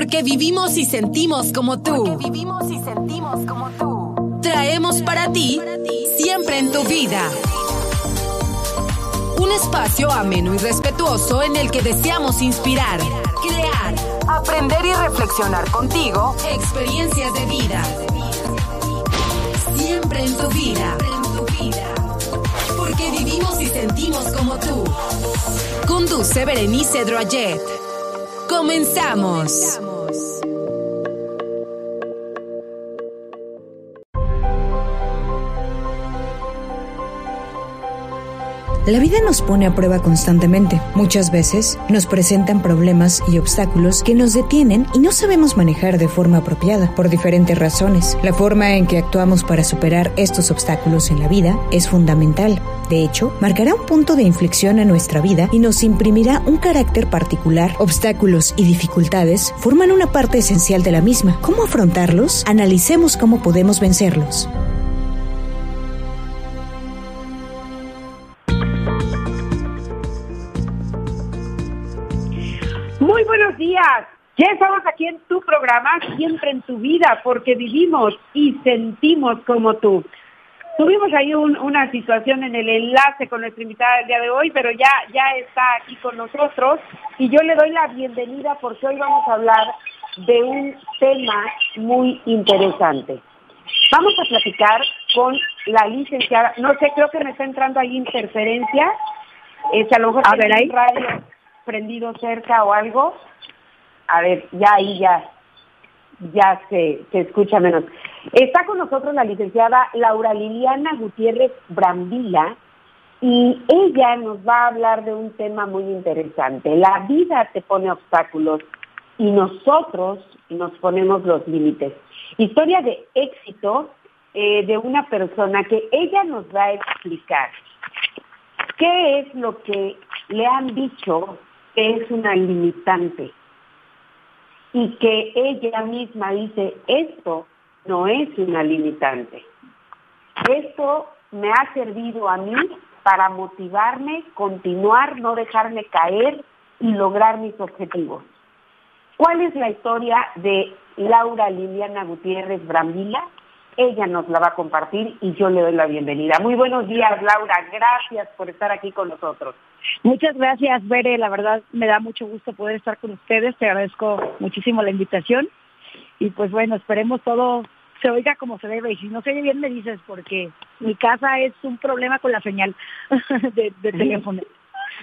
Porque vivimos y sentimos como tú. Porque vivimos y sentimos como tú. Traemos para ti siempre en tu vida. Un espacio ameno y respetuoso en el que deseamos inspirar, crear, Aprender y reflexionar contigo. experiencias de vida. Siempre en tu vida. Porque vivimos y sentimos como tú. Conduce Berenice Droyet. Comenzamos. La vida nos pone a prueba constantemente. Muchas veces nos presentan problemas y obstáculos que nos detienen y no sabemos manejar de forma apropiada por diferentes razones. La forma en que actuamos para superar estos obstáculos en la vida es fundamental. De hecho, marcará un punto de inflexión en nuestra vida y nos imprimirá un carácter particular. Obstáculos y dificultades forman una parte esencial de la misma. ¿Cómo afrontarlos? Analicemos cómo podemos vencerlos. Muy buenos días. Ya estamos aquí en tu programa, siempre en tu vida, porque vivimos y sentimos como tú. Tuvimos ahí un- una situación en el enlace con nuestra invitada del día de hoy, pero ya, ya está aquí con nosotros y yo le doy la bienvenida porque hoy vamos a hablar de un tema muy interesante. Vamos a platicar con la licenciada, no sé, creo que me está entrando ahí interferencia, este, a lo mejor A ver, ahí. radio prendido cerca o algo. A ver, ya ahí ya, ya se, se escucha menos. Está con nosotros la licenciada Laura Liliana Gutiérrez Brambila y ella nos va a hablar de un tema muy interesante. La vida te pone obstáculos y nosotros nos ponemos los límites. Historia de éxito eh, de una persona que ella nos va a explicar qué es lo que le han dicho es una limitante y que ella misma dice, esto no es una limitante. Esto me ha servido a mí para motivarme, continuar, no dejarme caer y lograr mis objetivos. ¿Cuál es la historia de Laura Liliana Gutiérrez Brambila? Ella nos la va a compartir y yo le doy la bienvenida. Muy buenos días, Laura. Gracias por estar aquí con nosotros. Muchas gracias, Bere. La verdad me da mucho gusto poder estar con ustedes. Te agradezco muchísimo la invitación. Y pues bueno, esperemos todo se oiga como se debe. Y si no se oye bien, me dices, porque mi casa es un problema con la señal de, de teléfono.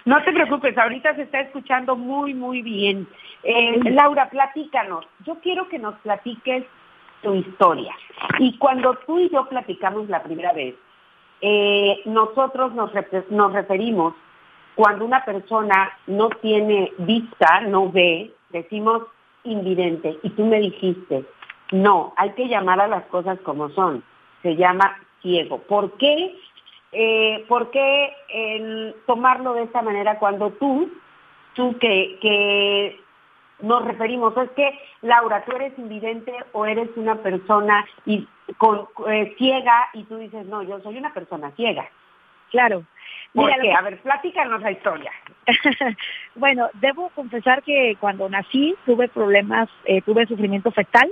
No te preocupes, ahorita se está escuchando muy, muy bien. Eh, Laura, platícanos. Yo quiero que nos platiques tu historia. Y cuando tú y yo platicamos la primera vez, eh, nosotros nos, nos referimos cuando una persona no tiene vista, no ve, decimos invidente. Y tú me dijiste, no, hay que llamar a las cosas como son. Se llama ciego. ¿Por qué? Eh, ¿Por qué el tomarlo de esta manera cuando tú, tú que, que nos referimos, es que Laura, tú eres invidente o eres una persona y, con, eh, ciega y tú dices, no, yo soy una persona ciega. Claro. ¿Por Mira, qué? que- A ver, platícanos la historia. bueno, debo confesar que cuando nací tuve problemas, eh, tuve sufrimiento fetal,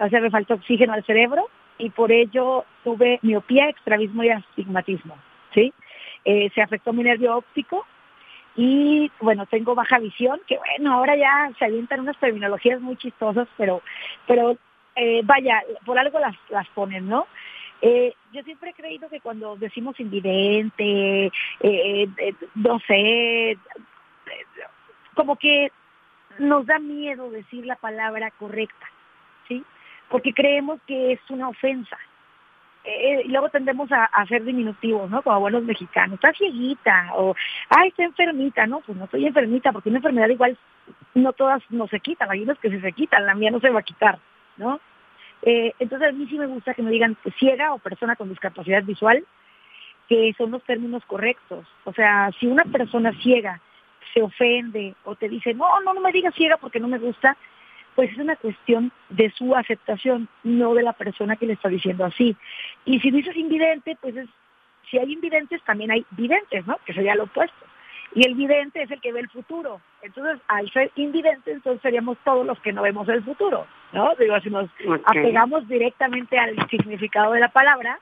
o sea, me faltó oxígeno al cerebro y por ello tuve miopía, extravismo y astigmatismo, ¿sí? Eh, se afectó mi nervio óptico y, bueno, tengo baja visión, que bueno, ahora ya se avientan unas terminologías muy chistosas, pero, pero eh, vaya, por algo las, las ponen, ¿no? Eh, yo siempre he creído que cuando decimos invidente, eh, eh, no sé, eh, como que nos da miedo decir la palabra correcta, ¿sí? Porque creemos que es una ofensa. Eh, y luego tendemos a, a hacer diminutivos, ¿no? Como buenos mexicanos. Está cieguita o, ay, está enfermita. No, pues no estoy enfermita porque una enfermedad igual no todas no se quitan. Hay unas que se quitan, la mía no se va a quitar, ¿no? Eh, entonces a mí sí me gusta que me digan pues, ciega o persona con discapacidad visual, que son los términos correctos. O sea, si una persona ciega se ofende o te dice, no, no, no me digas ciega porque no me gusta, pues es una cuestión de su aceptación, no de la persona que le está diciendo así. Y si dices invidente, pues es, si hay invidentes, también hay videntes, ¿no? Que sería lo opuesto. Y el vidente es el que ve el futuro. Entonces, al ser invidente, entonces seríamos todos los que no vemos el futuro, ¿no? Digo, si nos apegamos directamente al significado de la palabra,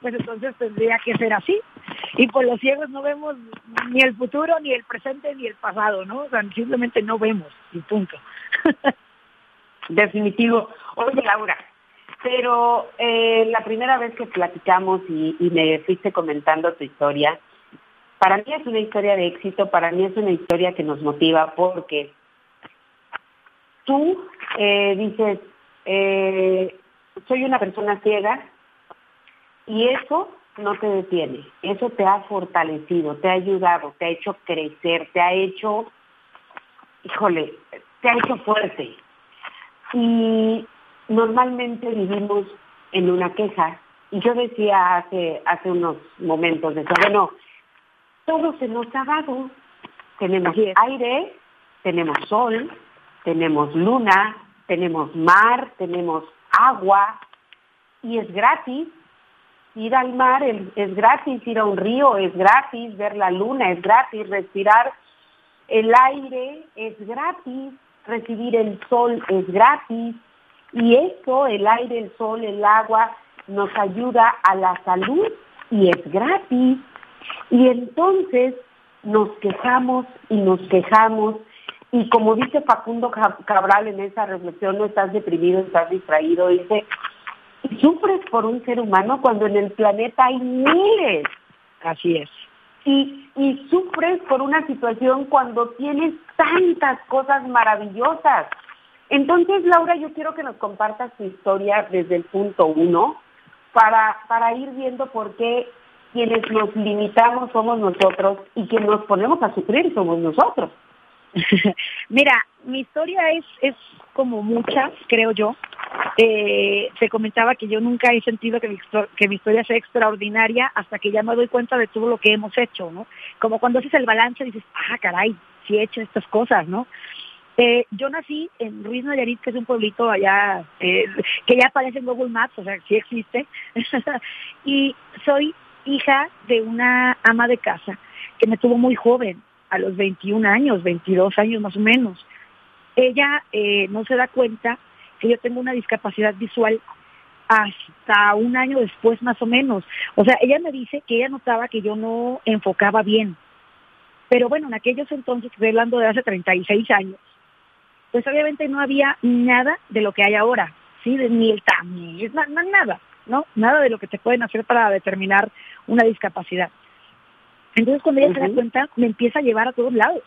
pues entonces tendría que ser así. Y pues los ciegos no vemos ni el futuro, ni el presente, ni el pasado, ¿no? O sea, simplemente no vemos, y punto. Definitivo. Oye, Laura, pero eh, la primera vez que platicamos y, me fuiste comentando tu historia, para mí es una historia de éxito, para mí es una historia que nos motiva porque tú eh, dices, eh, soy una persona ciega y eso no te detiene, eso te ha fortalecido, te ha ayudado, te ha hecho crecer, te ha hecho, híjole, te ha hecho fuerte. Y normalmente vivimos en una queja. Y yo decía hace, hace unos momentos, de bueno, todo se nos ha dado. Tenemos aire, tenemos sol, tenemos luna, tenemos mar, tenemos agua y es gratis. Ir al mar es, gratis, ir a un río es gratis, ver la luna es gratis, respirar el aire es gratis, recibir el sol es gratis y eso, el aire, el sol, el agua, nos ayuda a la salud y es gratis. Y entonces nos quejamos y nos quejamos y como dice Facundo Cabral en esa reflexión, no estás deprimido, estás distraído, dice, sufres por un ser humano cuando en el planeta hay miles. Así es. Y, sufres por una situación cuando tienes tantas cosas maravillosas. Entonces, Laura, yo quiero que nos compartas tu historia desde el punto uno para, para ir viendo por qué quienes nos limitamos somos nosotros y quienes nos ponemos a sufrir somos nosotros. Mira, mi historia es, es como muchas, creo yo. Eh, se comentaba que yo nunca he sentido que mi, que mi historia sea extraordinaria hasta que ya me doy cuenta de todo lo que hemos hecho, ¿no? Como cuando haces el balance dices, ah, caray, sí he hecho estas cosas, ¿no? Eh, yo nací en Ruiz Nayarit, que es un pueblito allá, eh, que ya aparece en Google Maps, o sea, sí existe, y soy hija de una ama de casa que me tuvo muy joven, a los 21 años, 22 años más o menos. Ella eh, no se da cuenta que yo tengo una discapacidad visual hasta un año después más o menos. O sea, ella me dice que ella notaba que yo no enfocaba bien. Pero bueno, en aquellos entonces, hablando de hace 36 años, pues obviamente no había nada de lo que hay ahora, ¿sí? Ni el tamiz, nada. ¿no? Nada de lo que te pueden hacer para determinar una discapacidad. Entonces cuando ella se da cuenta, me empieza a llevar a todos lados,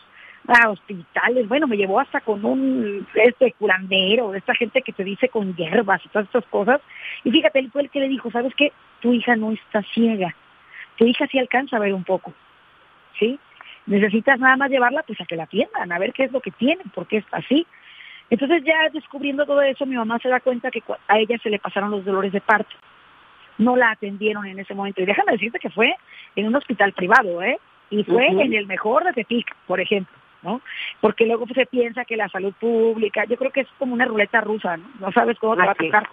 a hospitales, bueno, me llevó hasta con un este curandero, esta gente que te dice con hierbas y todas estas cosas. Y fíjate, él fue el que le dijo, ¿sabes qué? Tu hija no está ciega, tu hija sí alcanza a ver un poco, ¿sí? Necesitas nada más llevarla pues a que la atiendan, a ver qué es lo que tiene, por qué está así. Entonces ya descubriendo todo eso, mi mamá se da cuenta que a ella se le pasaron los dolores de parto. No la atendieron en ese momento. Y déjame decirte que fue en un hospital privado, ¿eh? Y fue en el mejor de Tepic, por ejemplo, ¿no? Porque luego se piensa que la salud pública, yo creo que es como una ruleta rusa, ¿no? No sabes cómo te va a tocar.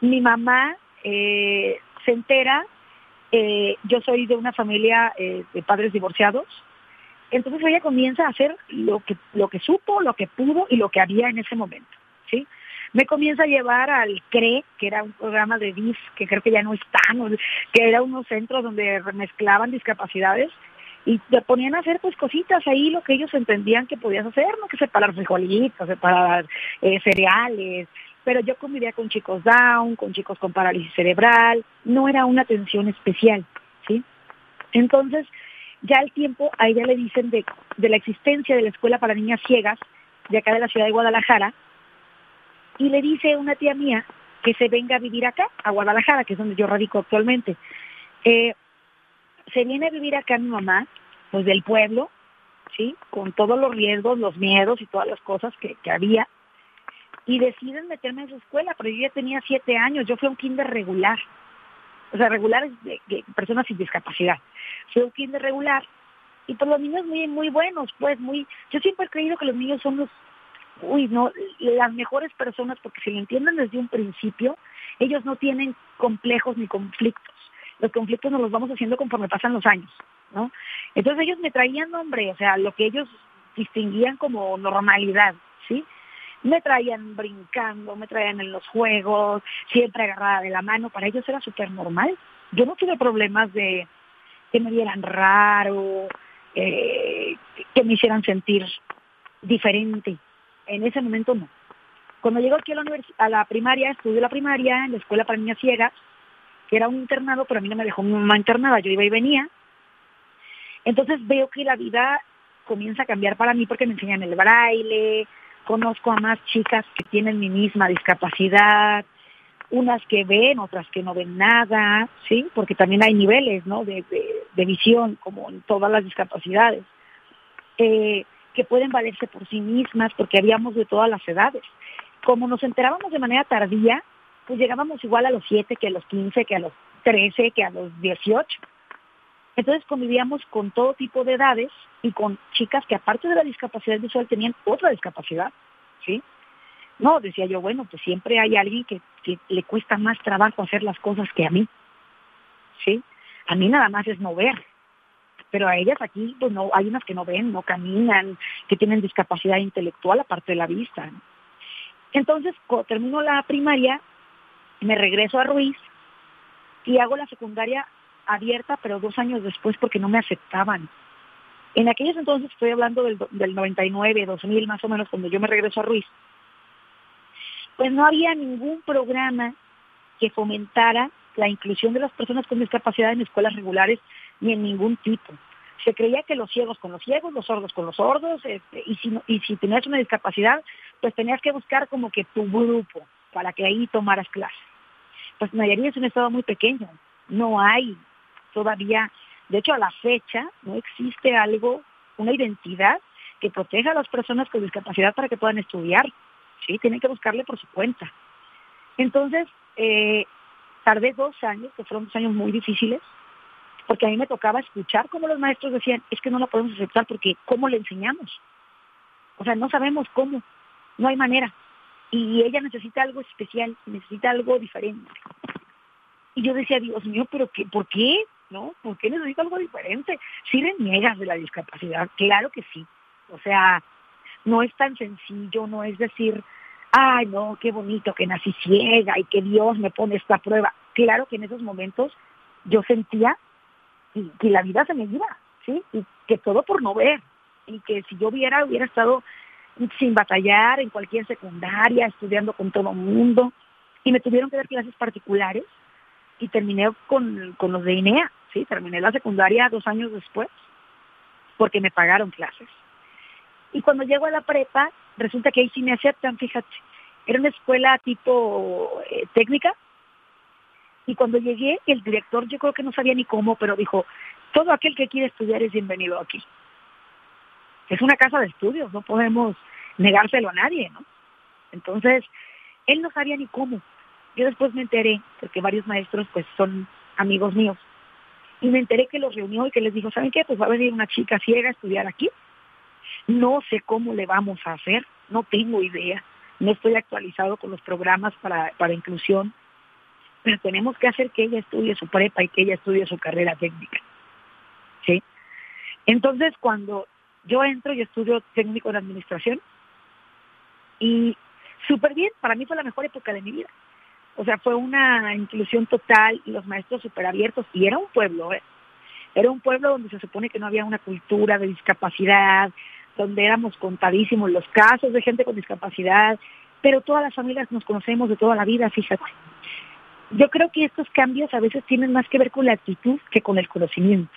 Mi mamá eh, se entera, eh, yo soy de una familia eh, de padres divorciados, entonces ella comienza a hacer lo que, lo que supo, lo que pudo y lo que había en ese momento. Me comienza a llevar al CRE, que era un programa de DIF, que creo que ya no está, que era unos centros donde mezclaban discapacidades y te ponían a hacer pues cositas ahí lo que ellos entendían que podías hacer, no que separar frijolitos, separar eh, cereales, pero yo convivía con chicos down, con chicos con parálisis cerebral, no era una atención especial, ¿sí? Entonces, ya al tiempo a ella le dicen de, la existencia de la escuela para niñas ciegas de acá de la ciudad de Guadalajara y le dice una tía mía que se venga a vivir acá, a Guadalajara, que es donde yo radico actualmente. Eh, se viene a vivir acá mi mamá, pues del pueblo, ¿sí? Con todos los riesgos, los miedos y todas las cosas que, que había. Y deciden meterme en su escuela, pero yo ya tenía siete años, yo fui a un kinder regular o sea, regulares de, personas sin discapacidad. Fue un kinder regular y pues los niños muy muy buenos, pues muy yo siempre he creído que los niños son los uy, no, las mejores personas porque si lo entienden desde un principio, ellos no tienen complejos ni conflictos. Los conflictos nos los vamos haciendo conforme pasan los años, ¿no? Entonces ellos me traían nombre, o sea, lo que ellos distinguían como normalidad, ¿sí? Me traían brincando, me traían en los juegos, siempre agarrada de la mano, para ellos era súper normal. Yo no tuve problemas de que me vieran raro, eh, que me hicieran sentir diferente. En ese momento no. Cuando llego aquí a la, a la primaria, estudié la primaria en la escuela para niñas ciegas, que era un internado, pero a mí no me dejó mi mamá internada, yo iba y venía. Entonces veo que la vida comienza a cambiar para mí porque me enseñan el braille, conozco a más chicas que tienen mi misma discapacidad, unas que ven, otras que no ven nada, ¿sí? Porque también hay niveles, ¿no? De, visión, como en todas las discapacidades, eh, que pueden valerse por sí mismas, porque habíamos de todas las edades. Como nos enterábamos de manera tardía, pues llegábamos igual a los 7 que a los 15, que a los 13, que a los 18. Entonces convivíamos con todo tipo de edades y con chicas que aparte de la discapacidad visual tenían otra discapacidad, ¿sí? No, decía yo, bueno, pues siempre hay alguien que, le cuesta más trabajo hacer las cosas que a mí, ¿sí? A mí nada más es no ver, pero a ellas aquí, pues no, hay unas que no ven, no caminan, que tienen discapacidad intelectual aparte de la vista. Entonces, termino la primaria, me regreso a Ruiz y hago la secundaria abierta, pero dos años después porque no me aceptaban. En aquellos entonces, estoy hablando del, del 99, 2000 más o menos, cuando yo me regreso a Ruiz, pues no había ningún programa que fomentara la inclusión de las personas con discapacidad en escuelas regulares ni en ningún tipo. Se creía que los ciegos con los ciegos, los sordos con los sordos, este, y, si, y si tenías una discapacidad, pues tenías que buscar como que tu grupo para que ahí tomaras clases. Pues Nayarit es un estado muy pequeño, no hay todavía, de hecho a la fecha no existe algo, una identidad que proteja a las personas con discapacidad para que puedan estudiar. ¿sí? Tienen que buscarle por su cuenta. Entonces, eh, tardé dos años, que fueron dos años muy difíciles, porque a mí me tocaba escuchar cómo los maestros decían, es que no la podemos aceptar porque ¿cómo le enseñamos? O sea, no sabemos cómo, no hay manera. Y ella necesita algo especial, necesita algo diferente. Y yo decía, Dios mío, pero qué, ¿por qué? ¿No? ¿Por qué necesita algo diferente? Si reniegas de la discapacidad, claro que sí. O sea, no es tan sencillo, no es decir, ay, no, qué bonito que nací ciega y que Dios me pone esta prueba. Claro que en esos momentos yo sentía que, la vida se me iba, ¿sí? Y que todo por no ver. Y que si yo viera, hubiera estado sin batallar en cualquier secundaria, estudiando con todo mundo. Y me tuvieron que dar clases particulares y terminé con, con los de INEA, ¿sí? Terminé la secundaria dos años después porque me pagaron clases. Y cuando llego a la prepa, resulta que ahí sí me aceptan, fíjate. Era una escuela tipo eh, técnica. Y cuando llegué, el director yo creo que no sabía ni cómo, pero dijo, todo aquel que quiere estudiar es bienvenido aquí. Es una casa de estudios, no podemos negárselo a nadie, ¿no? Entonces, él no sabía ni cómo. Yo después me enteré, porque varios maestros pues son amigos míos, y me enteré que los reunió y que les dijo, ¿saben qué? Pues va a venir una chica ciega a estudiar aquí no sé cómo le vamos a hacer, no tengo idea, no estoy actualizado con los programas para, para inclusión, pero tenemos que hacer que ella estudie su prepa y que ella estudie su carrera técnica. ¿Sí? Entonces, cuando yo entro y estudio técnico en administración, y súper bien, para mí fue la mejor época de mi vida. O sea, fue una inclusión total y los maestros súper abiertos, y era un pueblo, ¿eh? Era un pueblo donde se supone que no había una cultura de discapacidad, donde éramos contadísimos los casos de gente con discapacidad, pero todas las familias nos conocemos de toda la vida, fíjate. Yo creo que estos cambios a veces tienen más que ver con la actitud que con el conocimiento,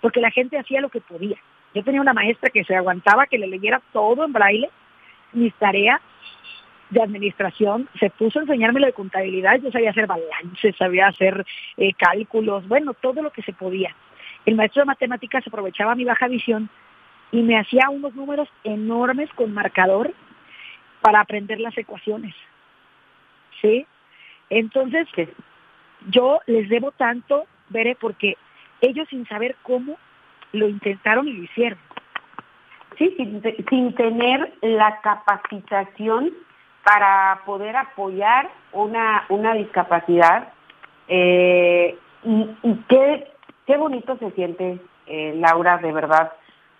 porque la gente hacía lo que podía. Yo tenía una maestra que se aguantaba que le leyera todo en braille, mis tareas de administración, se puso a enseñarme lo de contabilidad, yo sabía hacer balances, sabía hacer eh, cálculos, bueno, todo lo que se podía. El maestro de matemáticas aprovechaba mi baja visión y me hacía unos números enormes con marcador para aprender las ecuaciones. ¿Sí? Entonces, yo les debo tanto, Veré, porque ellos sin saber cómo lo intentaron y lo hicieron. Sí, sin, tener la capacitación para poder apoyar una, una discapacidad. Eh, y, qué, qué bonito se siente, eh, Laura, de verdad,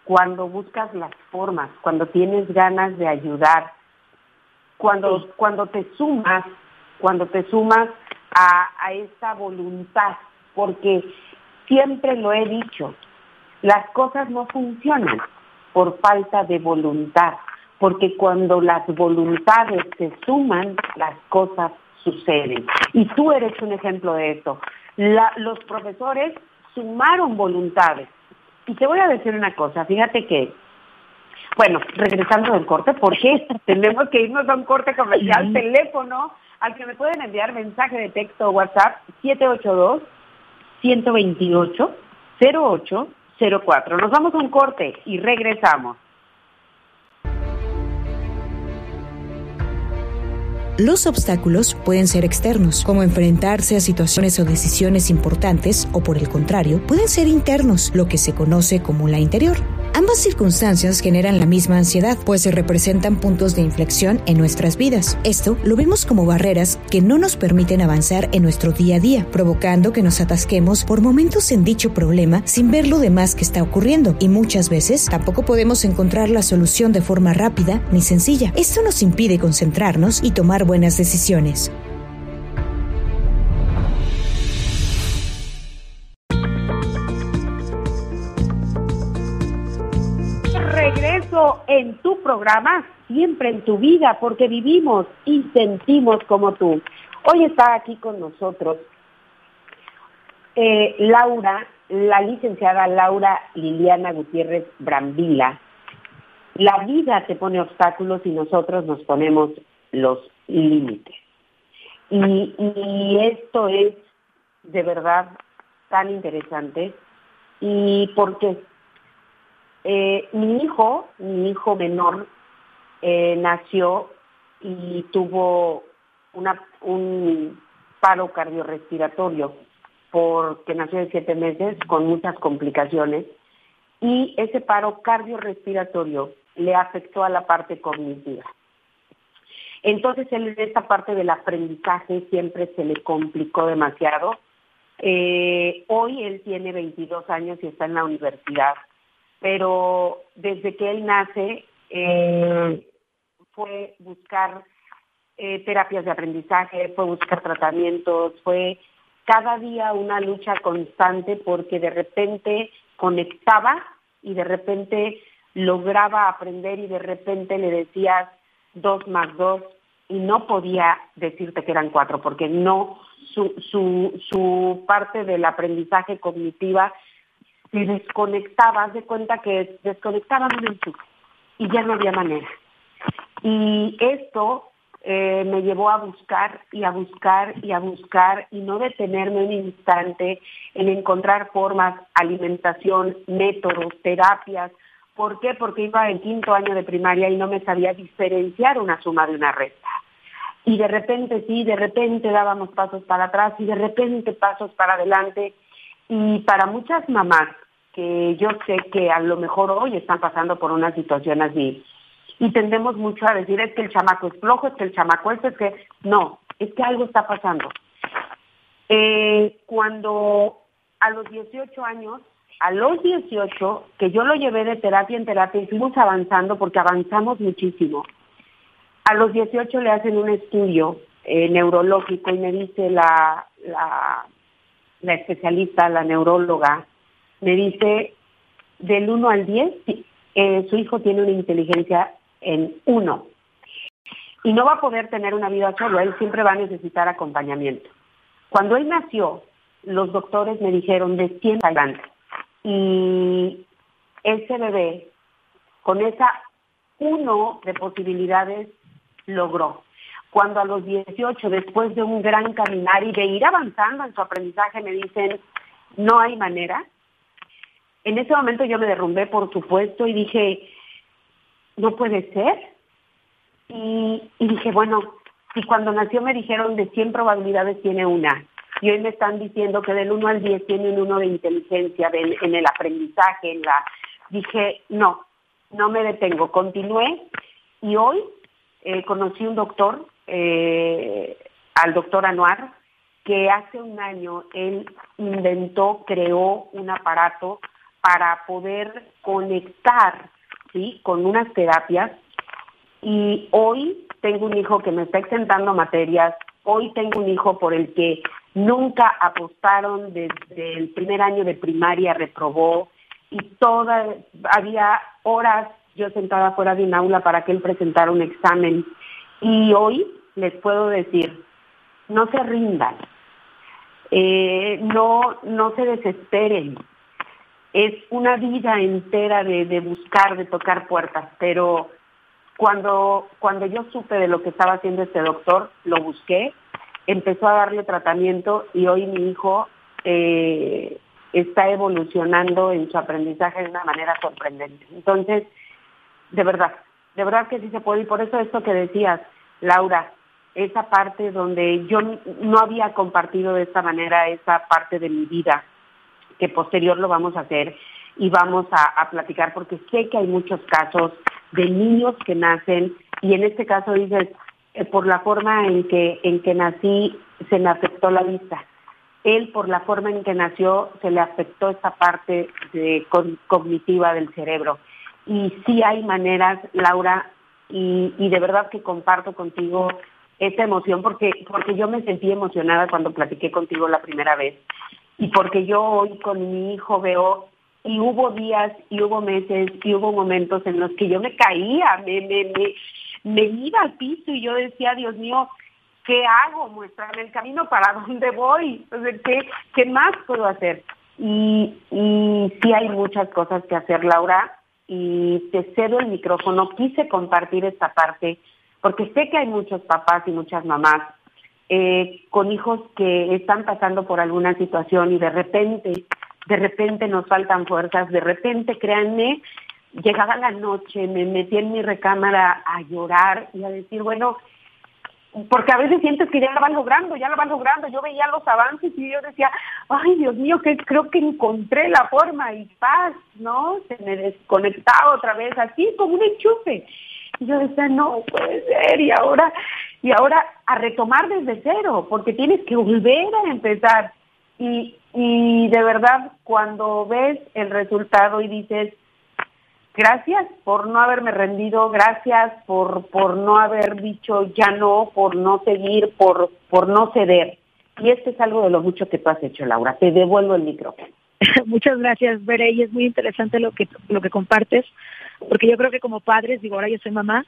cuando buscas las formas, cuando tienes ganas de ayudar, cuando, cuando te sumas, cuando te sumas a, a esta voluntad, porque siempre lo he dicho, las cosas no funcionan por falta de voluntad, porque cuando las voluntades se suman, las cosas suceden. Y tú eres un ejemplo de eso. los profesores sumaron voluntades. Y te voy a decir una cosa, fíjate que, bueno, regresando del corte, porque tenemos que irnos a un corte comercial, teléfono al que me pueden enviar mensaje de texto o WhatsApp 782 128 0804. Nos vamos a un corte y regresamos. Los obstáculos pueden ser externos, como enfrentarse a situaciones o decisiones importantes, o por el contrario, pueden ser internos, lo que se conoce como la interior. Ambas circunstancias generan la misma ansiedad, pues se representan puntos de inflexión en nuestras vidas. Esto lo vemos como barreras que no nos permiten avanzar en nuestro día a día, provocando que nos atasquemos por momentos en dicho problema sin ver lo demás que está ocurriendo. Y muchas veces tampoco podemos encontrar la solución de forma rápida ni sencilla. Esto nos impide concentrarnos y tomar buenas decisiones. En tu programa, siempre en tu vida, porque vivimos y sentimos como tú. Hoy está aquí con nosotros eh, Laura, la licenciada Laura Liliana Gutiérrez Brambila. La vida te pone obstáculos y nosotros nos ponemos los límites. Y, y esto es de verdad tan interesante. ¿Y porque eh, mi hijo, mi hijo menor, eh, nació y tuvo un paro cardiorrespiratorio porque nació de siete meses con muchas complicaciones y ese paro cardiorrespiratorio le afectó a la parte cognitiva. Entonces él en esta parte del aprendizaje siempre se le complicó demasiado. Eh, hoy él tiene 22 años y está en la universidad, pero desde que él nace eh, fue buscar eh, terapias de aprendizaje, fue buscar tratamientos, fue cada día una lucha constante porque de repente conectaba y de repente lograba aprender y de repente le decías dos más dos y no podía decirte que eran cuatro, porque no, su, su, su parte del aprendizaje cognitiva se desconectaba, haz de cuenta que desconectaban un enchufe y ya no había manera. Y esto eh, me llevó a buscar y a buscar y a buscar y no detenerme un instante en encontrar formas, alimentación, métodos, terapias. ¿Por qué? Porque iba en quinto año de primaria y no me sabía diferenciar una suma de una resta y de repente sí, de repente dábamos pasos para atrás y de repente pasos para adelante. Y para muchas mamás que yo sé que a lo mejor hoy están pasando por una situación así, y tendemos mucho a decir es que el chamaco es flojo, es que el chamaco es, es que no, es que algo está pasando. Eh, cuando a los 18 años, a los 18, que yo lo llevé de terapia en terapia y fuimos avanzando porque avanzamos muchísimo, a los 18 le hacen un estudio eh, neurológico y me dice la, la, la, especialista, la neuróloga, me dice del 1 al 10, eh, su hijo tiene una inteligencia en 1 y no va a poder tener una vida solo, él siempre va a necesitar acompañamiento. Cuando él nació, los doctores me dijeron de 100 adelante y ese bebé con esa uno de posibilidades logró. Cuando a los 18, después de un gran caminar y de ir avanzando en su aprendizaje, me dicen, no hay manera. En ese momento yo me derrumbé, por supuesto, y dije, no puede ser. Y, dije, bueno, si cuando nació me dijeron de 100 probabilidades tiene una, y hoy me están diciendo que del 1 al 10 tiene un 1 de inteligencia, en el aprendizaje, en la... Dije, no, no me detengo, continué y hoy eh, conocí un doctor, eh, al doctor Anuar, que hace un año él inventó, creó un aparato para poder conectar ¿sí? con unas terapias y hoy tengo un hijo que me está exentando materias, hoy tengo un hijo por el que nunca apostaron desde el primer año de primaria, reprobó y toda, había horas yo sentada fuera de un aula para que él presentara un examen. Y hoy les puedo decir, no se rindan, eh, no, no se desesperen. Es una vida entera de, buscar, de tocar puertas, pero cuando, cuando yo supe de lo que estaba haciendo este doctor, lo busqué, empezó a darle tratamiento y hoy mi hijo eh, está evolucionando en su aprendizaje de una manera sorprendente. Entonces, de verdad, de verdad que sí se puede. Y por eso esto que decías, Laura, esa parte donde yo no había compartido de esta manera esa parte de mi vida, que posterior lo vamos a hacer y vamos a, platicar, porque sé que hay muchos casos de niños que nacen y en este caso dices, eh, por la forma en que, en que nací se me afectó la vista. Él por la forma en que nació se le afectó esta parte cognitiva del cerebro. Y sí hay maneras, Laura, y, de verdad que comparto contigo esa emoción porque, porque yo me sentí emocionada cuando platiqué contigo la primera vez. Y porque yo hoy con mi hijo veo y hubo días y hubo meses y hubo momentos en los que yo me caía, me, me, me, me iba al piso y yo decía, Dios mío, ¿qué hago? Muéstrame el camino, ¿para dónde voy? Entonces, ¿qué, qué más puedo hacer? Y, y sí hay muchas cosas que hacer, Laura, y te cedo el micrófono. Quise compartir esta parte porque sé que hay muchos papás y muchas mamás eh, con hijos que están pasando por alguna situación y de repente, de repente nos faltan fuerzas, de repente, créanme, llegaba la noche, me metí en mi recámara a llorar y a decir, bueno, porque a veces sientes que ya lo van logrando, ya lo van logrando. Yo veía los avances y yo decía, ay Dios mío, que creo que encontré la forma y paz, ¿no? Se me desconectaba otra vez, así como un enchufe. Y yo decía, no puede ser, y ahora, y ahora a retomar desde cero, porque tienes que volver a empezar. Y, y de verdad, cuando ves el resultado y dices, gracias por no haberme rendido, gracias por, por no haber dicho ya no, por no seguir, por, por no ceder. Y esto es algo de lo mucho que tú has hecho, Laura. Te devuelvo el micrófono. Muchas gracias, Bere, y es muy interesante lo que, lo que compartes, porque yo creo que como padres, digo, ahora yo soy mamá,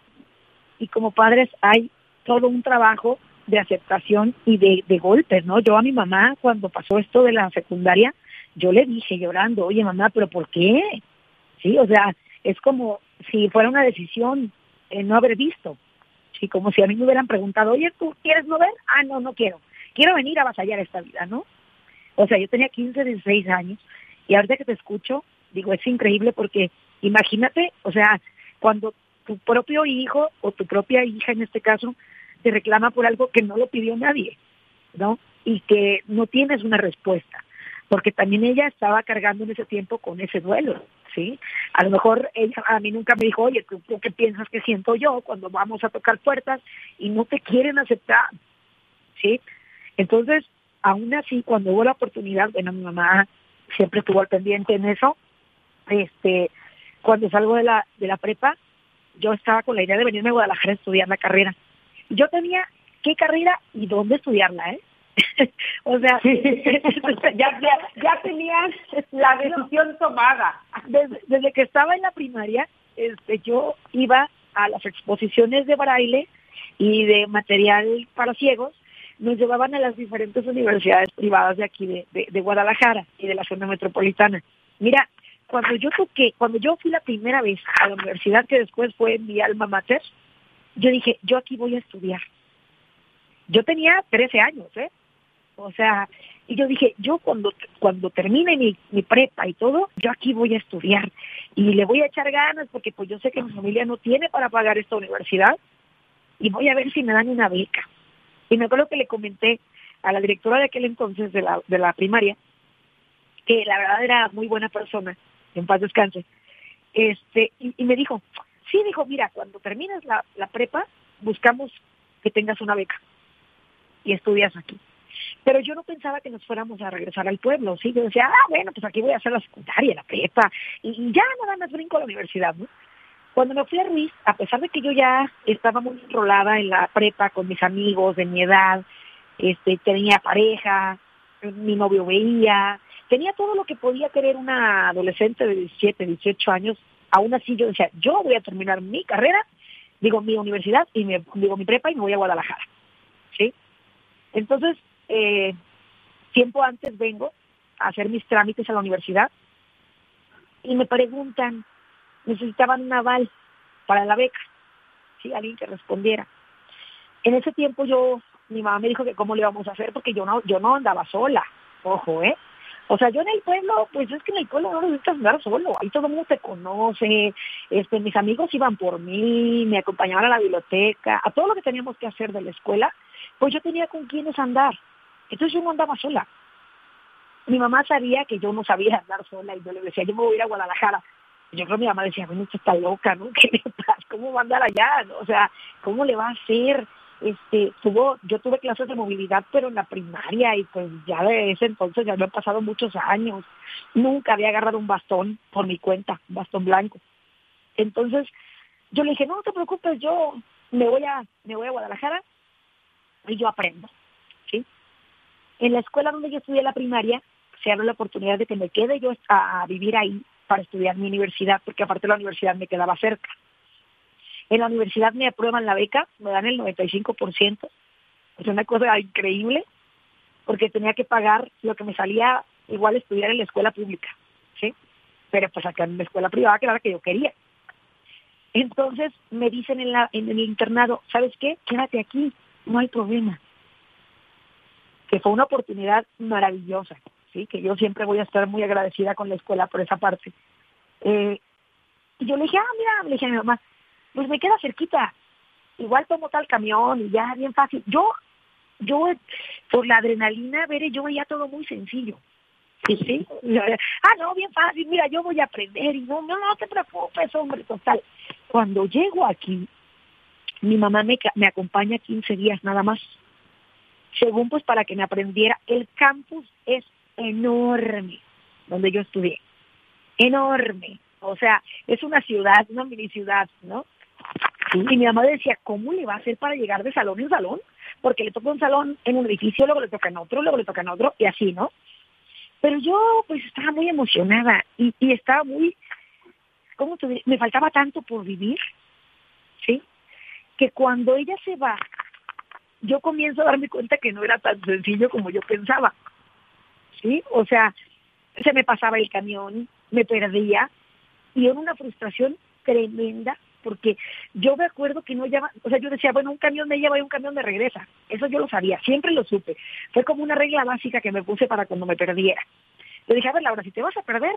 y como padres hay todo un trabajo de aceptación y de, golpes, ¿no? Yo a mi mamá, cuando pasó esto de la secundaria, yo le dije llorando, oye mamá, pero ¿por qué? Sí, o sea, es como si fuera una decisión eh, no haber visto. Sí, como si a mí me hubieran preguntado, oye, ¿tú quieres no ver? Ah, no, no quiero. Quiero venir a avasallar esta vida, ¿no? O sea, yo tenía 15, 16 años y ahorita que te escucho, digo, es increíble porque imagínate, o sea, cuando tu propio hijo o tu propia hija en este caso te reclama por algo que no lo pidió nadie, ¿no? Y que no tienes una respuesta, porque también ella estaba cargando en ese tiempo con ese duelo, ¿sí? A lo mejor ella a mí nunca me dijo, oye, ¿tú, qué piensas que siento yo cuando vamos a tocar puertas y no te quieren aceptar? ¿Sí? Entonces, aún así, cuando hubo la oportunidad, bueno, mi mamá siempre estuvo al pendiente en eso, este, cuando salgo de la, de la prepa, yo estaba con la idea de venirme a Guadalajara a estudiar la carrera. Yo tenía qué carrera y dónde estudiarla, ¿eh? o sea, ya, ya, tenías la decisión tomada. Desde, que estaba en la primaria, este, yo iba a las exposiciones de braille y de material para ciegos, nos llevaban a las diferentes universidades privadas de aquí de, de, Guadalajara y de la zona metropolitana. Mira, cuando yo toqué, cuando yo fui la primera vez a la universidad que después fue mi alma mater, yo dije, yo aquí voy a estudiar. Yo tenía 13 años, ¿eh? O sea, y yo dije, yo cuando, cuando termine mi, mi prepa y todo, yo aquí voy a estudiar y le voy a echar ganas porque pues yo sé que mi familia no tiene para pagar esta universidad y voy a ver si me dan una beca. Y me acuerdo que le comenté a la directora de aquel entonces de la, de la primaria, que la verdad era muy buena persona, en paz descanse, este, y, y me dijo, sí, dijo, mira, cuando termines la, la prepa, buscamos que tengas una beca y estudias aquí. Pero yo no pensaba que nos fuéramos a regresar al pueblo, ¿sí? Yo decía, ah, bueno, pues aquí voy a hacer la secundaria, la prepa, y, ya nada más brinco a la universidad, ¿no? Cuando me fui a Ruiz, a pesar de que yo ya estaba muy enrolada en la prepa con mis amigos de mi edad, este, tenía pareja, mi novio veía, tenía todo lo que podía querer una adolescente de 17, 18 años, aún así yo decía, yo voy a terminar mi carrera, digo, mi universidad, y digo, mi prepa y me voy a Guadalajara, ¿sí? Entonces, eh, tiempo antes vengo a hacer mis trámites a la universidad y me preguntan, necesitaban un aval para la beca, ¿sí? Alguien que respondiera. En ese tiempo yo, mi mamá me dijo que cómo le íbamos a hacer porque yo no, yo no andaba sola, ojo, ¿eh? O sea, yo en el pueblo, pues es que en el pueblo no necesitas andar solo, ahí todo el mundo te conoce, este, mis amigos iban por mí, me acompañaban a la biblioteca, a todo lo que teníamos que hacer de la escuela, pues yo tenía con quienes andar. Entonces yo no andaba sola. Mi mamá sabía que yo no sabía andar sola y yo le decía, yo me voy a ir a Guadalajara. Yo creo que mi mamá decía, bueno, usted está loca, ¿no? ¿Qué le pasa? ¿Cómo va a andar allá? O sea, ¿cómo le va a hacer? Este, tuvo, yo tuve clases de movilidad, pero en la primaria y pues ya de ese entonces ya me han pasado muchos años. Nunca había agarrado un bastón por mi cuenta, un bastón blanco. Entonces, yo le dije, no, no te preocupes, yo me voy a, me voy a Guadalajara y yo aprendo. ¿sí? En la escuela donde yo estudié la primaria, se abre la oportunidad de que me quede yo a, vivir ahí para estudiar mi universidad, porque aparte la universidad me quedaba cerca. En la universidad me aprueban la beca, me dan el 95%. Es una cosa increíble, porque tenía que pagar lo que me salía igual estudiar en la escuela pública, ¿sí? Pero pues acá en la escuela privada, que era la que yo quería. Entonces me dicen en, la, en el internado, ¿sabes qué? Quédate aquí, no hay problema. Que fue una oportunidad maravillosa, ¿sí? que yo siempre voy a estar muy agradecida con la escuela por esa parte. Eh, y yo le dije, ah, mira, le dije a mi mamá, pues me queda cerquita, igual tomo tal camión y ya, bien fácil. Yo, yo, por la adrenalina, veré, yo veía todo muy sencillo. Sí, sí. Ah, no, bien fácil, mira, yo voy a aprender y no, no, no te preocupes, hombre, total. Cuando llego aquí, mi mamá me, me acompaña 15 días nada más. Según pues para que me aprendiera, el campus es enorme, donde yo estudié. Enorme. O sea, es una ciudad, una mini ciudad, ¿no? Y mi mamá decía, ¿cómo le va a hacer para llegar de salón en salón? Porque le toca un salón en un edificio, luego le toca en otro, luego le toca en otro, y así, ¿no? Pero yo pues estaba muy emocionada y, y estaba muy, ¿cómo te Me faltaba tanto por vivir, ¿sí? que cuando ella se va, yo comienzo a darme cuenta que no era tan sencillo como yo pensaba. ¿Sí? O sea, se me pasaba el camión, me perdía y era una frustración tremenda porque yo me acuerdo que no lleva, o sea, yo decía, bueno, un camión me lleva y un camión me regresa. Eso yo lo sabía, siempre lo supe. Fue como una regla básica que me puse para cuando me perdiera. Le dije, a ver, Laura, si te vas a perder,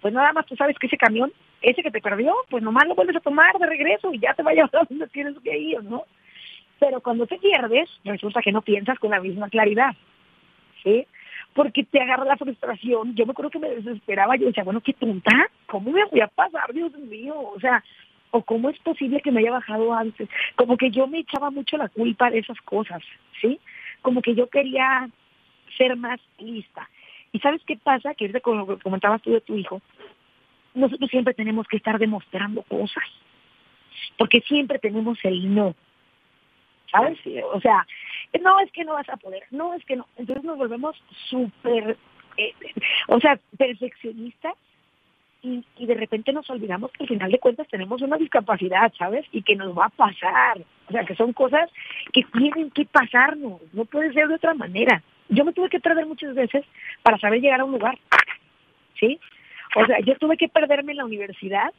pues nada más tú sabes que ese camión, ese que te perdió, pues nomás lo vuelves a tomar de regreso y ya te vayas a donde tienes que ir, ¿no? Pero cuando te pierdes, resulta que no piensas con la misma claridad, ¿sí? Porque te agarra la frustración. Yo me acuerdo que me desesperaba. Yo decía, bueno, qué tonta, ¿cómo me voy a pasar, Dios mío? O sea, o cómo es posible que me haya bajado antes. Como que yo me echaba mucho la culpa de esas cosas, ¿sí? Como que yo quería ser más lista. ¿Y sabes qué pasa? Que ahorita como comentabas tú de tu hijo, nosotros siempre tenemos que estar demostrando cosas, porque siempre tenemos el no. ¿Sabes? O sea, no es que no vas a poder, no es que no. Entonces nos volvemos súper, eh, o sea, perfeccionistas y, y, de repente nos olvidamos que al final de cuentas tenemos una discapacidad, ¿sabes? Y que nos va a pasar. O sea, que son cosas que tienen que pasarnos, no puede ser de otra manera. Yo me tuve que perder muchas veces para saber llegar a un lugar, ¿sí? O sea, yo tuve que perderme en la universidad,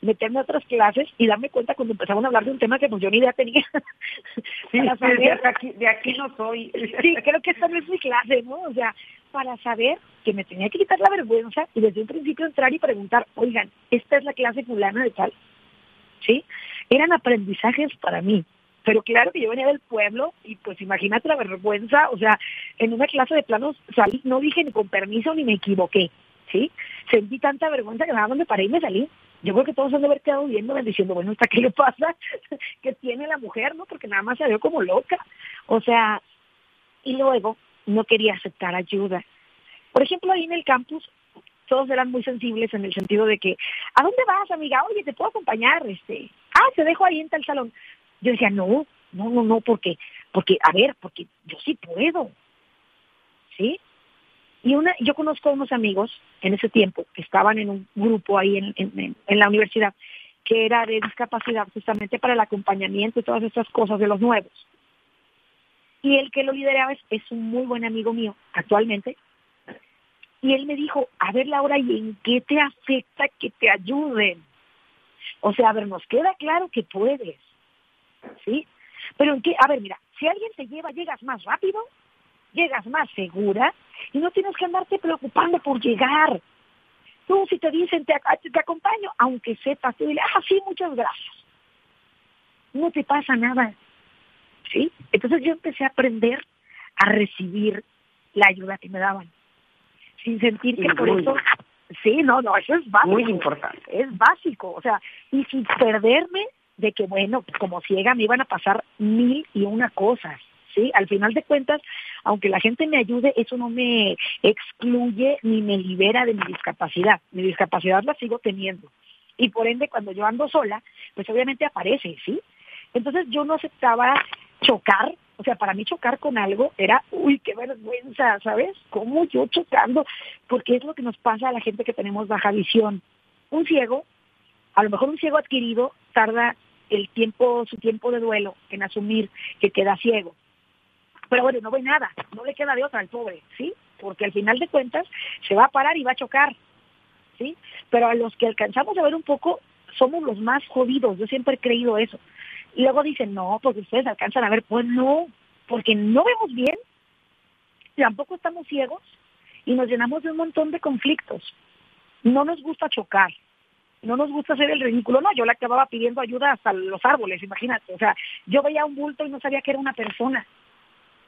meterme a otras clases y darme cuenta cuando empezaban a hablar de un tema que pues yo ni idea tenía. Sí, para saber, de, aquí, de aquí no soy. Sí, creo que esta no es mi clase, ¿no? O sea, para saber que me tenía que quitar la vergüenza y desde un principio entrar y preguntar, oigan, esta es la clase fulana de tal. ¿Sí? Eran aprendizajes para mí. Pero claro que yo venía del pueblo y pues imagínate la vergüenza, o sea, en una clase de planos salí, no dije ni con permiso ni me equivoqué, ¿sí? Sentí tanta vergüenza que nada más me paré y me salí. Yo creo que todos han de haber quedado viéndome diciendo, bueno, ¿hasta qué le pasa? ¿Qué tiene la mujer, no? Porque nada más se vio como loca. O sea, y luego no quería aceptar ayuda. Por ejemplo, ahí en el campus todos eran muy sensibles en el sentido de que, ¿a dónde vas, amiga? Oye, te puedo acompañar, este, ah, te dejo ahí en tal salón. Yo decía, no, no, no, no, porque, porque, a ver, porque yo sí puedo, ¿sí? Y una, yo conozco a unos amigos en ese tiempo que estaban en un grupo ahí en, en, en la universidad que era de discapacidad justamente para el acompañamiento y todas estas cosas de los nuevos. Y el que lo lideraba es, es un muy buen amigo mío actualmente, y él me dijo, a ver Laura, ¿y en qué te afecta que te ayuden? O sea, a ver, nos queda claro que puedes, ¿sí? Pero en qué, a ver, mira, si alguien te lleva, llegas más rápido, llegas más segura y no tienes que andarte preocupando por llegar. Tú, si te dicen, te, te acompaño, aunque sepas, tú dile, ah, sí, muchas gracias. No te pasa nada, ¿sí? Entonces yo empecé a aprender a recibir la ayuda que me daban sin sentir que por eso... Sí, no, no, eso es básico. Muy importante. Es básico, o sea, y sin perderme de que, bueno, como ciega me iban a pasar mil y una cosas. ¿sí? Al final de cuentas, aunque la gente me ayude, eso no me excluye ni me libera de mi discapacidad. Mi discapacidad la sigo teniendo. Y por ende, cuando yo ando sola, pues obviamente aparece, ¿sí? Entonces yo no aceptaba chocar o sea, para mí chocar con algo era, uy, qué vergüenza, ¿sabes? ¿Cómo yo chocando? Porque es lo que nos pasa a la gente que tenemos baja visión. Un ciego, a lo mejor un ciego adquirido tarda el tiempo, su tiempo de duelo en asumir que queda ciego. Pero bueno, no ve nada, no le queda de otra al pobre, ¿sí? Porque al final de cuentas se va a parar y va a chocar, ¿sí? Pero a los que alcanzamos a ver un poco, somos los más jodidos, yo siempre he creído eso. Y luego dicen, no, porque ustedes alcanzan a ver. Pues no, porque no vemos bien, tampoco estamos ciegos y nos llenamos de un montón de conflictos. No nos gusta chocar, no nos gusta hacer el ridículo. No, yo le acababa pidiendo ayuda hasta los árboles, imagínate. O sea, yo veía un bulto y no sabía que era una persona.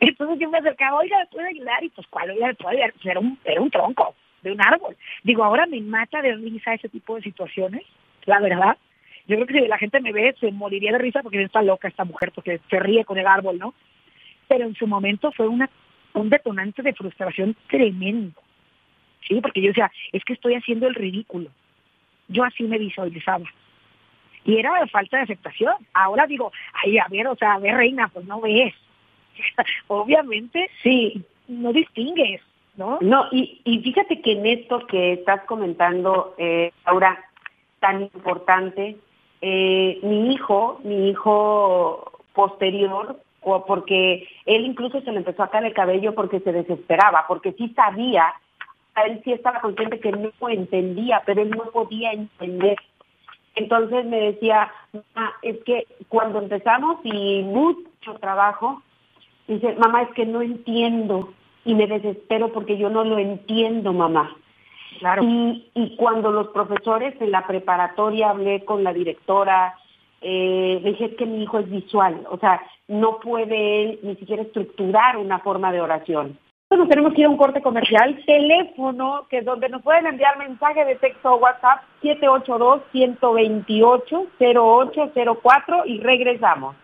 Entonces yo me acercaba, oiga, ¿me puede ayudar? Y pues, ¿cuál? Oiga, ¿me puede ayudar? Pues, era un, era un tronco de un árbol. Digo, ahora me mata de risa ese tipo de situaciones, la verdad. Yo creo que si la gente me ve, se moriría de risa porque está loca esta mujer, porque se ríe con el árbol, ¿no? Pero en su momento fue una, un detonante de frustración tremendo. Sí, porque yo decía, es que estoy haciendo el ridículo. Yo así me visualizaba. Y era falta de aceptación. Ahora digo, ay, a ver, o sea, a ver, reina, pues no ves. Obviamente, sí, no distingues, ¿no? No, y, y fíjate que en esto que estás comentando, eh, Laura, tan importante, eh, mi hijo, mi hijo posterior, porque él incluso se le empezó a caer el cabello porque se desesperaba, porque sí sabía, él sí estaba consciente que no entendía, pero él no podía entender. Entonces me decía, mamá, es que cuando empezamos y mucho trabajo, dice, mamá, es que no entiendo y me desespero porque yo no lo entiendo, mamá. Claro. Y, y cuando los profesores en la preparatoria hablé con la directora, eh, dije que mi hijo es visual, o sea, no puede él ni siquiera estructurar una forma de oración. Nos tenemos que ir a un corte comercial. Teléfono, que es donde nos pueden enviar mensaje de texto o WhatsApp, 782-128-0804 y regresamos.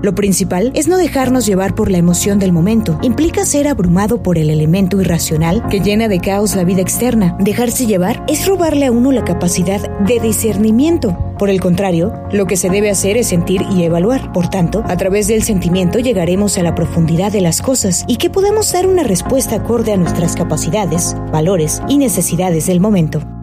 Lo principal es no dejarnos llevar por la emoción del momento. Implica ser abrumado por el elemento irracional que llena de caos la vida externa. Dejarse llevar es robarle a uno la capacidad de discernimiento. Por el contrario, lo que se debe hacer es sentir y evaluar. Por tanto, a través del sentimiento llegaremos a la profundidad de las cosas y que podemos dar una respuesta acorde a nuestras capacidades, valores y necesidades del momento.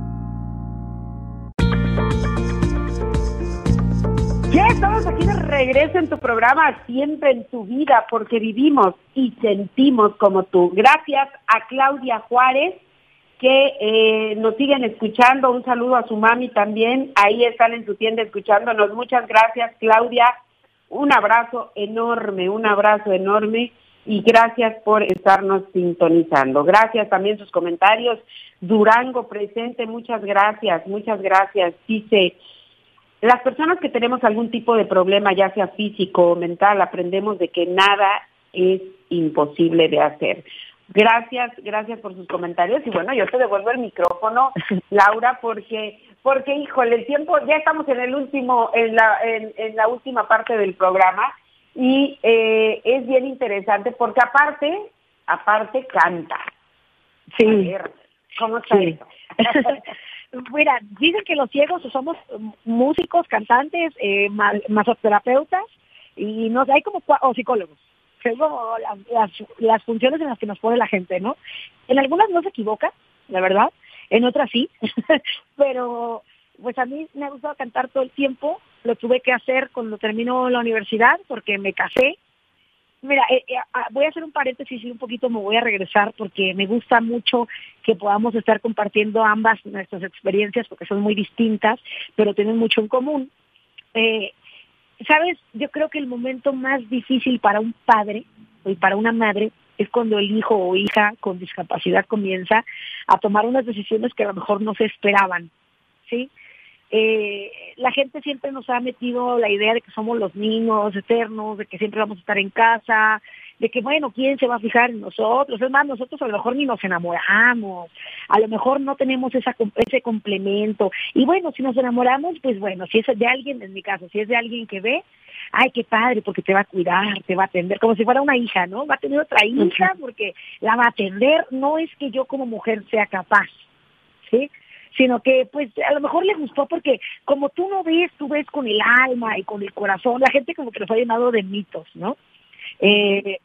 Ya estamos aquí de regreso en tu programa, siempre en tu vida, porque vivimos y sentimos como tú. Gracias a Claudia Juárez, que eh, nos siguen escuchando. Un saludo a su mami también. Ahí están en su tienda escuchándonos. Muchas gracias, Claudia. Un abrazo enorme, un abrazo enorme y gracias por estarnos sintonizando. Gracias también sus comentarios. Durango presente, muchas gracias, muchas gracias. Dice, las personas que tenemos algún tipo de problema, ya sea físico o mental, aprendemos de que nada es imposible de hacer. Gracias, gracias por sus comentarios y bueno, yo te devuelvo el micrófono, Laura, porque, porque híjole, el tiempo, ya estamos en el último, en la, en, en la última parte del programa Y eh, es bien interesante porque aparte, aparte canta. Sí. ¿Cómo está sí. Mira, dicen que los ciegos somos músicos, cantantes, eh, masoterapeutas y no hay como o psicólogos. Las, las, funciones en las que nos pone la gente, ¿no? En algunas no se equivoca, la verdad, en otras sí, pero pues a mí me ha gustado cantar todo el tiempo, lo tuve que hacer cuando terminó la universidad porque me casé. Mira, eh, eh, ah, voy a hacer un paréntesis y un poquito me voy a regresar porque me gusta mucho que podamos estar compartiendo ambas nuestras experiencias porque son muy distintas, pero tienen mucho en común. Eh, Sabes, yo creo que el momento más difícil para un padre y para una madre es cuando el hijo o hija con discapacidad comienza a tomar unas decisiones que a lo mejor no se esperaban, ¿sí? Eh, la gente siempre nos ha metido la idea de que somos los niños eternos, de que siempre vamos a estar en casa, de que bueno, ¿quién se va a fijar en nosotros? Es más, nosotros a lo mejor ni nos enamoramos, a lo mejor no tenemos esa, ese complemento. Y bueno, si nos enamoramos, pues bueno, si es de alguien, en mi caso, si es de alguien que ve, ay, qué padre, porque te va a cuidar, te va a atender, como si fuera una hija, ¿no? Va a tener otra hija porque la va a atender. No es que yo como mujer sea capaz, ¿sí? Sino que pues a lo mejor le gustó porque como tú no ves, tú ves con el alma y con el corazón, la gente como que los ha llenado de mitos, ¿no? Eh,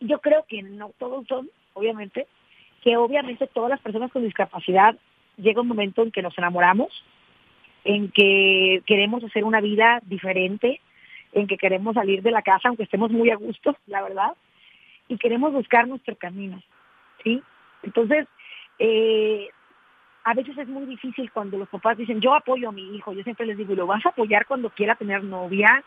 yo creo que no todos son, obviamente, que obviamente todas las personas con discapacidad llega un momento en que nos enamoramos, en que queremos hacer una vida diferente, en que queremos salir de la casa, aunque estemos muy a gusto, la verdad, y queremos buscar nuestro camino, ¿sí? Entonces, eh, a veces es muy difícil cuando los papás dicen, yo apoyo a mi hijo, yo siempre les digo, lo vas a apoyar cuando quiera tener novia,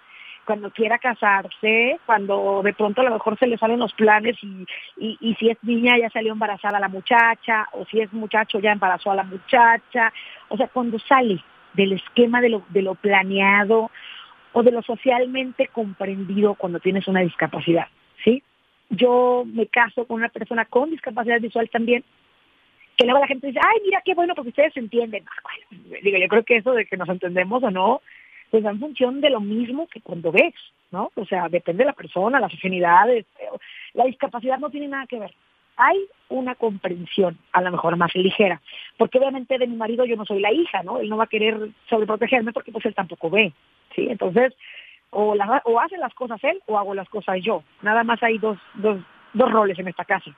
cuando quiera casarse, cuando de pronto a lo mejor se le salen los planes y, y, si es niña ya salió embarazada la muchacha, o si es muchacho ya embarazó a la muchacha, o sea, cuando sale del esquema de lo, de lo planeado o de lo socialmente comprendido cuando tienes una discapacidad, ¿sí? Yo me caso con una persona con discapacidad visual también, que luego la gente dice, ay, mira qué bueno porque ustedes se entienden. Ah, digo, yo creo que eso de que nos entendemos o no, pues en función de lo mismo que cuando ves, ¿no? O sea, depende de la persona, las afinidades. La discapacidad no tiene nada que ver. Hay una comprensión, a lo mejor más ligera, porque obviamente de mi marido yo no soy la hija, ¿no? Él no va a querer sobreprotegerme porque pues él tampoco ve, ¿sí? Entonces, o, la, o hace las cosas él o hago las cosas yo. Nada más hay dos, dos, dos roles en esta casa,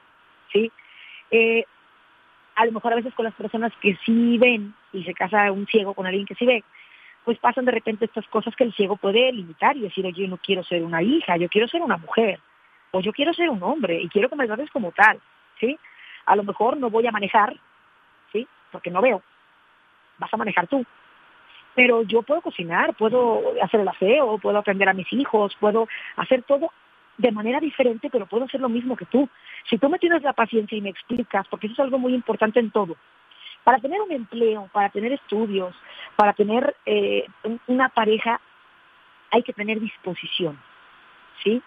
¿sí? Eh, a lo mejor a veces con las personas que sí ven y se casa un ciego con alguien que sí ve, pues pasan de repente estas cosas que el ciego puede limitar y decir, oye, yo no quiero ser una hija, yo quiero ser una mujer, o yo quiero ser un hombre y quiero que me trates como tal, ¿sí? A lo mejor no voy a manejar, ¿sí? Porque no veo, vas a manejar tú. Pero yo puedo cocinar, puedo hacer el aseo, puedo atender a mis hijos, puedo hacer todo de manera diferente, pero puedo hacer lo mismo que tú. Si tú me tienes la paciencia y me explicas, porque eso es algo muy importante en todo, para tener un empleo, para tener estudios, para tener eh, una pareja, hay que tener disposición, ¿sí?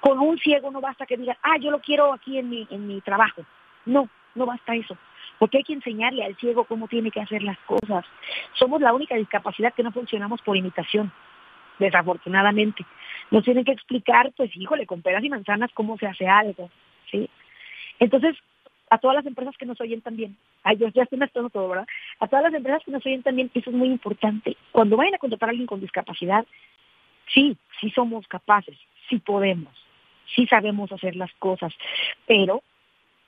Con un ciego no basta que diga, ah, yo lo quiero aquí en mi, en mi trabajo. No, no basta eso. Porque hay que enseñarle al ciego cómo tiene que hacer las cosas. Somos la única discapacidad que no funcionamos por imitación, desafortunadamente. Nos tienen que explicar, pues, híjole, con peras y manzanas cómo se hace algo, ¿sí? Entonces, a todas las empresas que nos oyen también, ay, yo ya estoy mezclando todo, ¿verdad? A todas las empresas que nos oyen también, eso es muy importante. Cuando vayan a contratar a alguien con discapacidad, sí, sí somos capaces, sí podemos, sí sabemos hacer las cosas, pero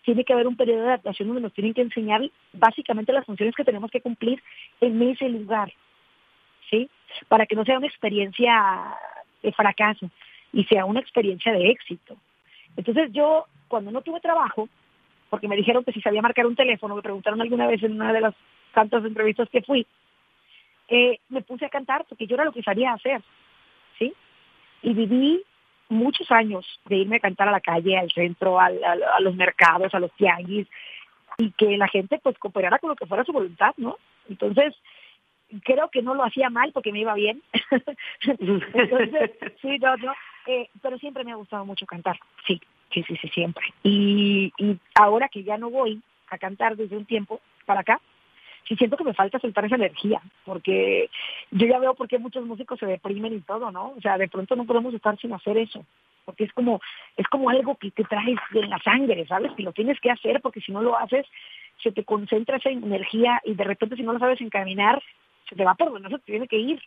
tiene que haber un periodo de adaptación donde nos tienen que enseñar básicamente las funciones que tenemos que cumplir en ese lugar, ¿sí? Para que no sea una experiencia de fracaso y sea una experiencia de éxito. Entonces yo, cuando no tuve trabajo, porque me dijeron que si sabía marcar un teléfono, me preguntaron alguna vez en una de las tantas entrevistas que fui, eh, me puse a cantar porque yo era lo que sabía hacer, ¿sí? Y viví muchos años de irme a cantar a la calle, al centro, a los mercados, a los tianguis, y que la gente pues cooperara con lo que fuera su voluntad, ¿no? Entonces, creo que no lo hacía mal porque me iba bien. Entonces, sí, no, no, eh, pero siempre me ha gustado mucho cantar, sí. Sí, sí, sí, siempre. Y, y ahora que ya no voy a cantar desde un tiempo para acá, sí siento que me falta soltar esa energía, porque yo ya veo por qué muchos músicos se deprimen y todo, ¿no? O sea, de pronto no podemos estar sin hacer eso, porque es como, es como algo que te traes en la sangre, ¿sabes? Que lo tienes que hacer, porque si no lo haces, se te concentra esa energía y de repente si no lo sabes encaminar, se te va por donde no se te tiene que ir.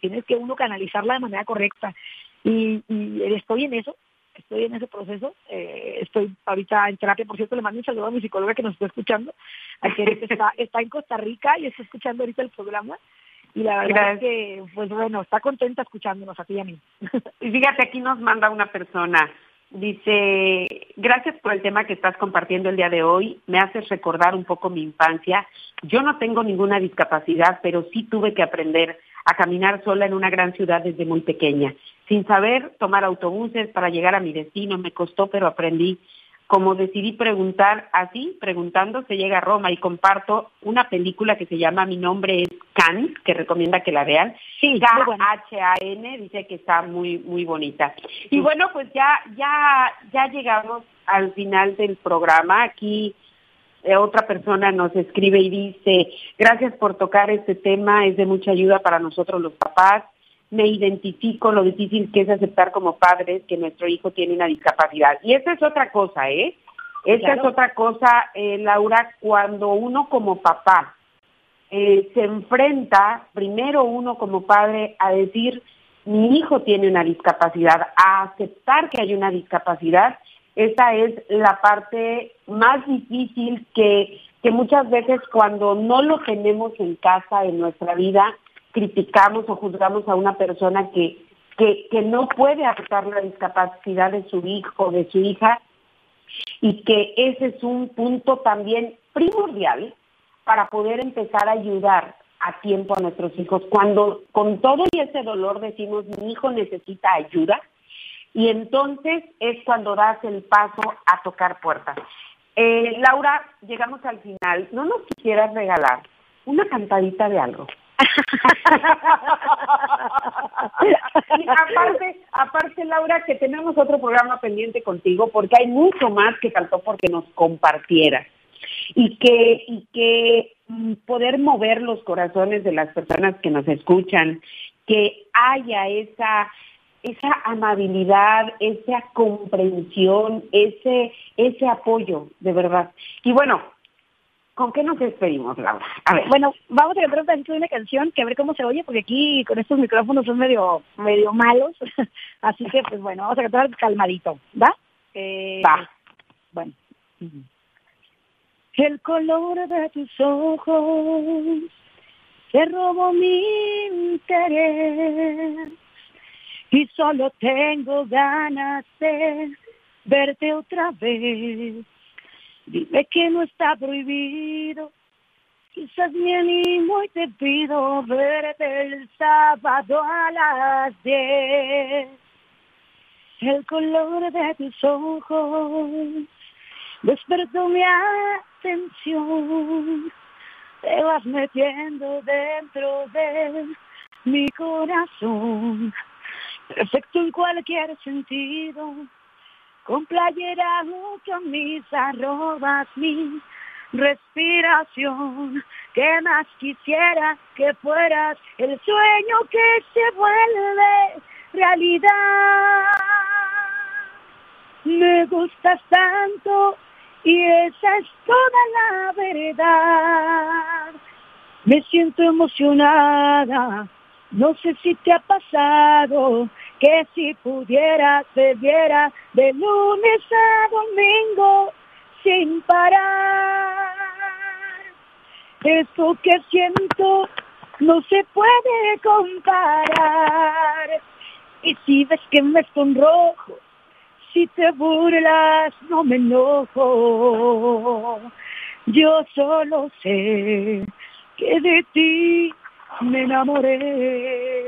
Tienes que uno canalizarla de manera correcta. Y, y estoy en eso, estoy en ese proceso. Eh, estoy ahorita en terapia, por cierto, le mando un saludo a mi psicóloga que nos está escuchando, a que está, está en Costa Rica y está escuchando ahorita el programa. Y la verdad es que, pues bueno, está contenta escuchándonos a ti y a mí. Y fíjate, aquí nos manda una persona, dice, gracias por el tema que estás compartiendo el día de hoy, me haces recordar un poco mi infancia. Yo no tengo ninguna discapacidad, pero sí tuve que aprender a caminar sola en una gran ciudad desde muy pequeña sin saber tomar autobuses para llegar a mi destino. Me costó, pero aprendí. Como decidí preguntar así, preguntando, se llega a Roma y comparto una película que se llama Mi nombre es Can, que recomienda que la vean. Sí, K-H-A-N, dice que está muy, muy bonita. Y bueno, pues ya, ya, ya llegamos al final del programa. Aquí eh, otra persona nos escribe y dice, gracias por tocar este tema, es de mucha ayuda para nosotros los papás me identifico lo difícil que es aceptar como padres que nuestro hijo tiene una discapacidad. Y esa es otra cosa, ¿eh? Esa es otra cosa, eh, Laura, cuando uno como papá eh, se enfrenta, primero uno como padre, a decir, mi hijo tiene una discapacidad, a aceptar que hay una discapacidad, esa es la parte más difícil que, que muchas veces cuando no lo tenemos en casa, en nuestra vida, criticamos o juzgamos a una persona que, que, no puede aceptar la discapacidad de su hijo de su hija y que ese es un punto también primordial para poder empezar a ayudar a tiempo a nuestros hijos. Cuando con todo y ese dolor decimos mi hijo necesita ayuda y entonces es cuando das el paso a tocar puertas. Eh, Laura, llegamos al final. ¿No nos quisieras regalar una cantadita de algo? Aparte, aparte, Laura, que tenemos otro programa pendiente contigo porque hay mucho más que faltó porque nos compartieras y que, y que mm, poder mover los corazones de las personas que nos escuchan, que haya esa esa amabilidad, esa comprensión, ese ese apoyo, de verdad. Y bueno, ¿Con qué nos despedimos, Laura? A ver. Bueno, vamos a cantar un pedacito de una canción que a ver cómo se oye, porque aquí con estos micrófonos son medio, medio malos. Así que, pues bueno, vamos a cantar calmadito, ¿va? Eh, Va. Bueno. El color de tus ojos te robó mi interés y solo tengo ganas de verte otra vez Dime que no está prohibido. Quizás me animo y te pido verte el sábado a las diez. El color de tus ojos despertó mi atención. Te vas metiendo dentro de mi corazón. Perfecto en cualquier sentido con playera o camisa robas mi respiración. ¿Qué más quisiera que fueras el sueño que se vuelve realidad? Me gustas tanto y esa es toda la verdad. Me siento emocionada, no sé si te ha pasado que si pudiera viera de lunes a domingo sin parar. Eso que siento no se puede comparar. Y si ves que me sonrojo, si te burlas no me enojo. Yo solo sé que de ti me enamoré.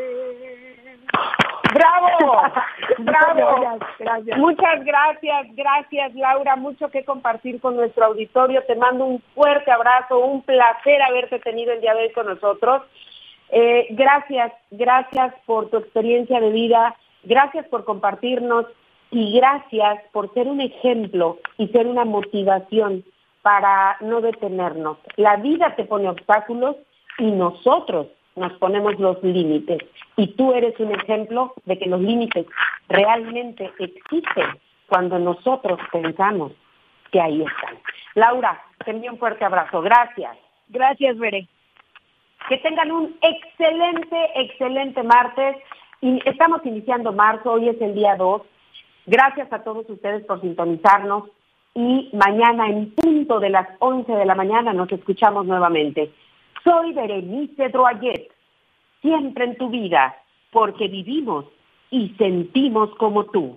Bravo, bravo. Gracias, Muchas gracias, gracias Laura, mucho que compartir con nuestro auditorio. Te mando un fuerte abrazo, un placer haberte tenido el día de hoy con nosotros. Eh, gracias, gracias por tu experiencia de vida, gracias por compartirnos y gracias por ser un ejemplo y ser una motivación para no detenernos. La vida te pone obstáculos y nosotros nos ponemos los límites. Y tú eres un ejemplo de que los límites realmente existen cuando nosotros pensamos que ahí están. Laura, te envío un fuerte abrazo. Gracias. Gracias, Veré. Que tengan un excelente, excelente martes. Y estamos iniciando marzo, hoy es el día 2. Gracias a todos ustedes por sintonizarnos y mañana en punto de las 11 de la mañana nos escuchamos nuevamente. Soy Berenice Droyet, siempre en tu vida, porque vivimos y sentimos como tú.